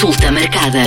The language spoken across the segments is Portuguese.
Consulta marcada.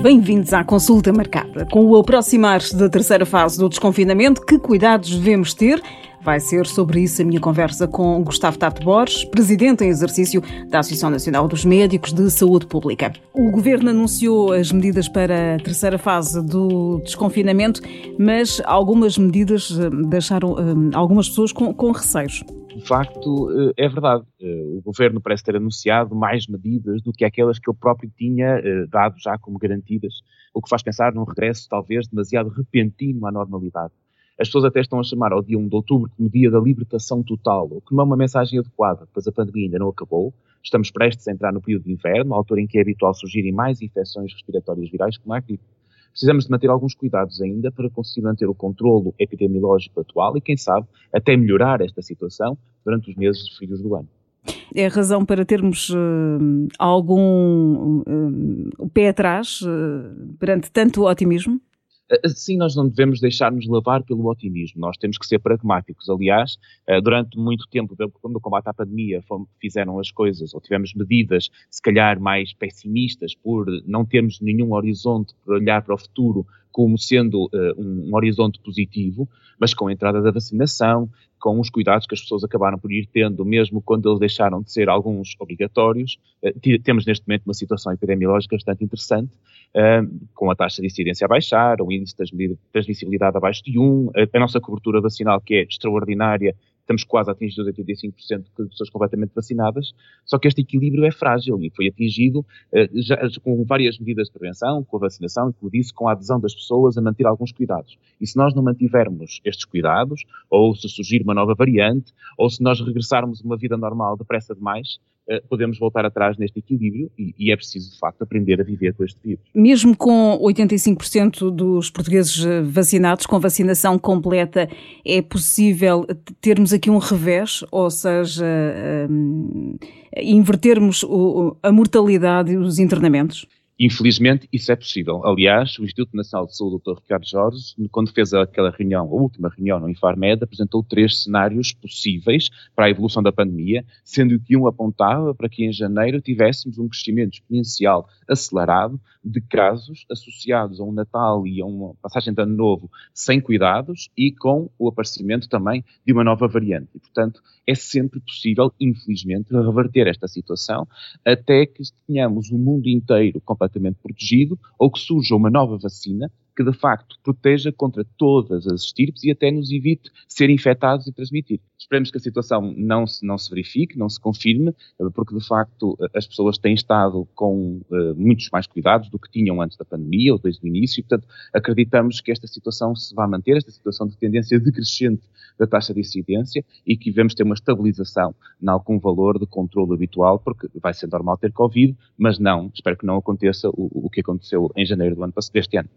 Bem-vindos à consulta marcada. Com o aproximar-se da terceira fase do desconfinamento, que cuidados devemos ter? Vai ser sobre isso a minha conversa com Gustavo Tato Borges, presidente em exercício da Associação Nacional dos Médicos de Saúde Pública. O governo anunciou as medidas para a terceira fase do desconfinamento, mas algumas medidas eh, deixaram eh, algumas pessoas com, com receios de facto, eh, é verdade. Eh, o governo parece ter anunciado mais medidas do que aquelas que ele próprio tinha eh, dado já como garantidas, o que faz pensar num regresso talvez demasiado repentino à normalidade. As pessoas até estão a chamar ao dia 1 de outubro como dia da libertação total, o que não é uma mensagem adequada, pois a pandemia ainda não acabou. Estamos prestes a entrar no período de inverno, altura em que é habitual surgirem mais infecções respiratórias virais como a gripe precisamos de manter alguns cuidados ainda para conseguir manter o controlo epidemiológico atual e, quem sabe, até melhorar esta situação durante os meses frios do ano. É a razão para termos uh, algum uh, pé atrás uh, perante tanto otimismo? Sim, nós não devemos deixar-nos levar pelo otimismo, nós temos que ser pragmáticos. Aliás, durante muito tempo, quando o combate à pandemia fizeram as coisas, ou tivemos medidas, se calhar mais pessimistas, por não termos nenhum horizonte para olhar para o futuro como sendo um horizonte positivo, mas com a entrada da vacinação, com os cuidados que as pessoas acabaram por ir tendo, mesmo quando eles deixaram de ser alguns obrigatórios. Uh, temos neste momento uma situação epidemiológica bastante interessante, uh, com a taxa de incidência a baixar, o índice de transmissibilidade abaixo de 1, a, a nossa cobertura vacinal que é extraordinária estamos quase a atingir os 85% de pessoas completamente vacinadas, só que este equilíbrio é frágil e foi atingido uh, já, com várias medidas de prevenção, com a vacinação e, como disse, com a adesão das pessoas a manter alguns cuidados. E se nós não mantivermos estes cuidados, ou se surgir uma nova variante, ou se nós regressarmos a uma vida normal depressa demais, eh, podemos voltar atrás neste equilíbrio e, e, é preciso, de facto, aprender a viver com este vírus. Mesmo com 85% dos portugueses eh, vacinados, com vacinação completa, é possível termos aqui um revés, ou seja, um, invertermos o, a mortalidade e os internamentos? Infelizmente, isso é possível. Aliás, o Instituto Nacional de Saúde, Dr. Ricardo Jorge, quando fez aquela reunião, a última reunião no Infarmed, apresentou três cenários possíveis para a evolução da pandemia, sendo que um apontava para que em janeiro tivéssemos um crescimento exponencial acelerado de casos associados a um Natal e a uma passagem de ano novo sem cuidados e com o aparecimento também de uma nova variante. E, portanto, é sempre possível, infelizmente, reverter esta situação até que tenhamos o mundo inteiro completamente protegido ou que surja uma nova vacina que de facto proteja contra todas as estirpes e até nos evite ser infectados e transmitir. Esperemos que a situação não se, não se verifique, não se confirme, porque de facto as pessoas têm estado com uh, muitos mais cuidados do que tinham antes da pandemia ou desde o início, e portanto acreditamos que esta situação se vai manter, esta situação de tendência decrescente da taxa de incidência e que devemos ter uma estabilização em algum valor de controle habitual, porque vai ser normal ter Covid, mas não, espero que não aconteça o, o que aconteceu em janeiro do ano deste ano.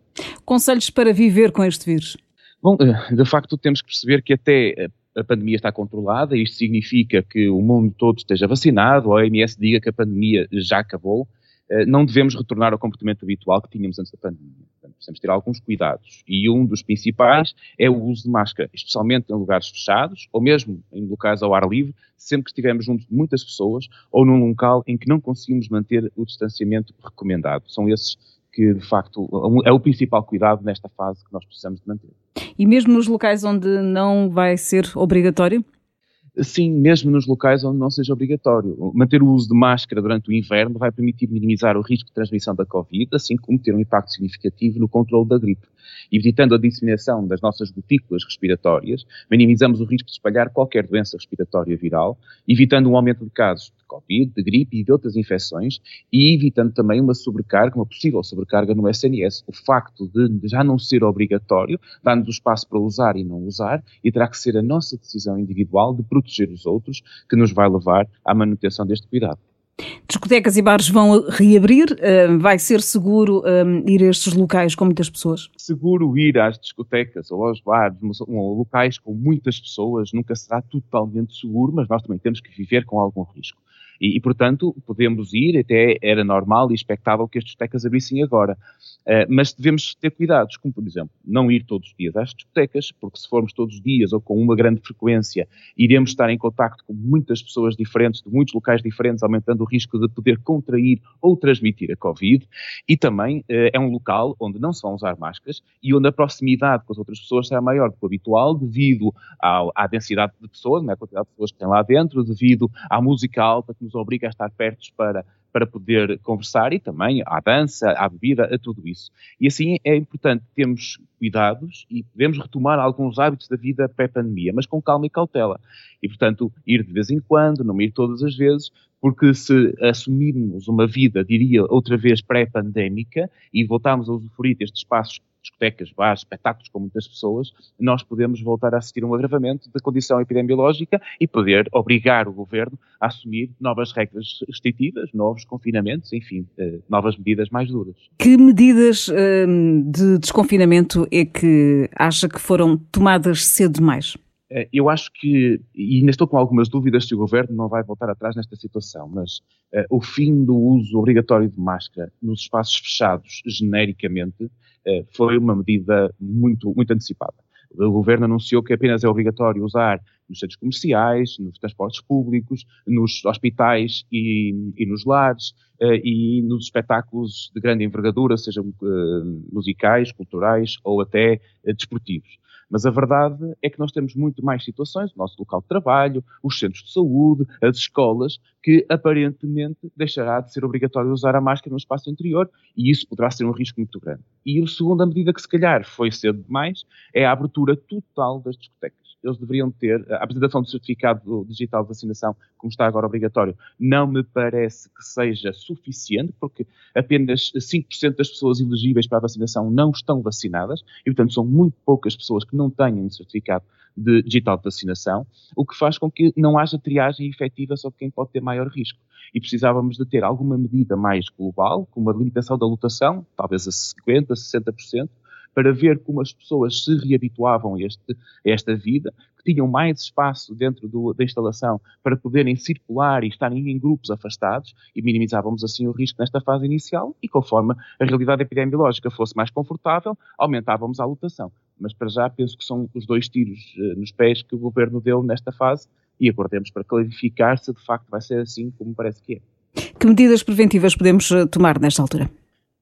Conselhos para viver com este vírus? Bom, eh, de facto temos que perceber que até a pandemia está controlada, isto significa que o mundo todo esteja vacinado, a OMS diga que a pandemia já acabou, eh, não devemos retornar ao comportamento habitual que tínhamos antes da pandemia. Portanto, precisamos ter alguns cuidados. E um dos principais é o uso de máscara, especialmente em lugares fechados ou mesmo em locais ao ar livre, sempre que estivermos junto de muitas pessoas ou num local em que não conseguimos manter o distanciamento recomendado. São esses que, de facto, é o principal cuidado nesta fase que nós precisamos de manter. E mesmo nos locais onde não vai ser obrigatório? Sim, mesmo nos locais onde não seja obrigatório. Manter o uso de máscara durante o inverno vai permitir minimizar o risco de transmissão da Covid, assim como ter um impacto significativo no controle da gripe. Evitando a disseminação das nossas gotículas respiratórias, minimizamos o risco de espalhar qualquer doença respiratória viral, evitando um aumento de casos de Covid, de gripe e de outras infecções, e evitando também uma sobrecarga, uma possível sobrecarga no SNS. O facto de já não ser obrigatório dá-nos o espaço para usar e não usar, e terá que ser a nossa decisão individual de proteger os outros que nos vai levar à manutenção deste cuidado. Discotecas e bares vão reabrir. Vai ser seguro ir a estes locais com muitas pessoas? Seguro ir às discotecas ou aos bares, locais com muitas pessoas, nunca será totalmente seguro, mas nós também temos que viver com algum risco. E, e, portanto, podemos ir, até era normal e expectável que as discotecas abrissem agora. Uh, mas devemos ter cuidados, como por exemplo, não ir todos os dias às discotecas, porque se formos todos os dias ou com uma grande frequência, iremos estar em contacto com muitas pessoas diferentes, de muitos locais diferentes, aumentando o risco de poder contrair ou transmitir a Covid. E também uh, é um local onde não se vão usar máscaras e onde a proximidade com as outras pessoas será maior do que o habitual, devido ao, à densidade de pessoas, né, quantidade de pessoas que tem lá dentro, devido à música alta que nos obriga a estar perto para para poder conversar e também à dança, à bebida, a tudo isso. E assim é importante termos cuidados e podemos retomar alguns hábitos da vida pré-pandemia, mas com calma e cautela. E, portanto, ir de vez em quando, não ir todas as vezes, porque se assumirmos uma vida, diria, outra vez pré-pandémica e voltarmos a usufruir destes espaços discotecas, bares, espetáculos com muitas pessoas, nós podemos voltar a assistir a um agravamento da condição epidemiológica e poder obrigar o governo a assumir novas regras restritivas, novos confinamentos, enfim, eh, novas medidas mais duras. Que medidas hum, de desconfinamento é que acha que foram tomadas cedo demais? Eh, eu acho que, e ainda estou com algumas dúvidas se o governo não vai voltar atrás nesta situação, mas uh, o fim do uso obrigatório de máscara nos espaços fechados, genericamente, uh, foi uma medida muito, muito antecipada. O governo anunciou que apenas é obrigatório usar nos centros comerciais, nos transportes públicos, nos hospitais e, e nos lares uh, e nos espetáculos de grande envergadura, sejam musicais, culturais ou até desportivos. Mas a verdade é que nós temos muito mais situações, o nosso local de trabalho, os centros de saúde, as escolas, que aparentemente deixará de ser obrigatório usar a máscara no espaço interior e isso poderá ser um risco muito grande. E a segunda medida que se calhar foi cedo demais é a abertura total das discotecas eles deveriam ter a apresentação do certificado digital de vacinação, como está agora obrigatório, não me parece que seja suficiente, porque apenas 5% das pessoas elegíveis para a vacinação não estão vacinadas, e portanto são muito poucas pessoas que não têm um certificado de digital de vacinação, o que faz com que não haja triagem efetiva sobre quem pode ter maior risco. E precisávamos de ter alguma medida mais global, como a limitação da lotação, talvez a 50%, 60%, para ver como as pessoas se reabituavam a, este, a esta vida, que tinham mais espaço dentro do, da instalação para poderem circular e estarem em grupos afastados e minimizávamos assim o risco nesta fase inicial e conforme a realidade epidemiológica fosse mais confortável, aumentávamos a lotação. Mas para já penso que são os dois tiros uh, nos pés que o governo deu nesta fase e aguardemos para clarificar se de facto vai ser assim como parece que é. Que medidas preventivas podemos eh, tomar nesta altura?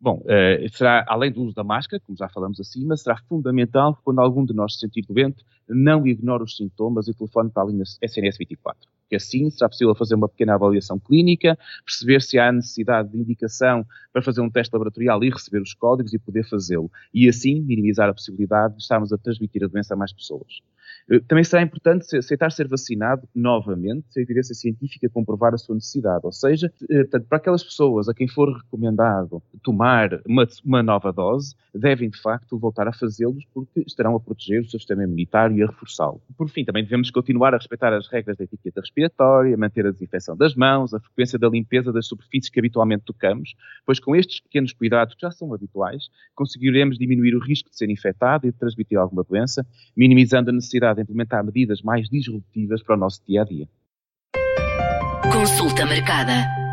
Bom, uh, será, além do uso da máscara, como já falamos acima, será fundamental que quando algum de nós se sentir doente, não ignore os sintomas e telefone para a linha SNS 24. Que assim será possível fazer uma pequena avaliação clínica, perceber se há necessidade de indicação para fazer um teste laboratorial e receber os códigos e poder fazê-lo. E assim minimizar a possibilidade de estarmos a transmitir a doença a mais pessoas. Eh, também será importante aceitar ser vacinado novamente, se a evidência científica comprovar a sua necessidade. Ou seja, eh, portanto, para aquelas pessoas a quem for recomendado tomar uma, uma nova dose, devem de facto voltar a fazê-los porque estarão a proteger o seu sistema imunitário e a reforçá-lo. Por fim, também devemos continuar a respeitar as regras da etiqueta respiratória, manter a desinfecção das mãos, a frequência da limpeza das superfícies que habitualmente tocamos, pois com estes pequenos cuidados que já são habituais, conseguiremos diminuir o risco de ser infectado e de transmitir alguma doença, minimizando a necessidade de implementar medidas mais disruptivas para o nosso dia a dia. Consulta marcada.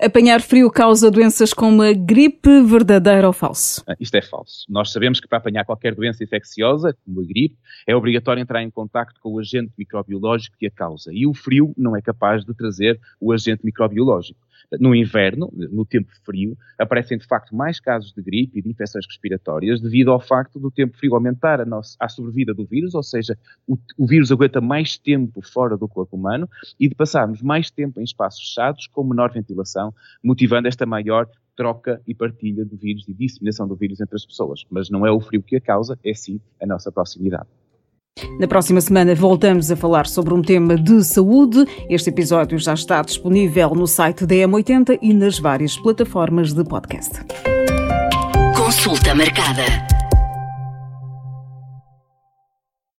Apanhar frio causa doenças como a gripe, verdadeiro ou falso? Ah, isto é falso. Nós sabemos que para apanhar qualquer doença infecciosa, como a gripe, é obrigatório entrar em contato com o agente microbiológico que a causa. E o frio não é capaz de trazer o agente microbiológico no inverno, no tempo frio, aparecem de facto mais casos de gripe e de infecções respiratórias devido ao facto do tempo frio aumentar a, nossa, a sobrevida do vírus, ou seja, o, o vírus aguenta mais tempo fora do corpo humano e de passarmos mais tempo em espaços fechados com menor ventilação, motivando esta maior troca e partilha do vírus e disseminação do vírus entre as pessoas. Mas não é o frio que a causa, é sim a nossa proximidade. Na próxima semana voltamos a falar sobre um tema de saúde. Este episódio já está disponível no site da M80 e nas várias plataformas de podcast. Consulta marcada.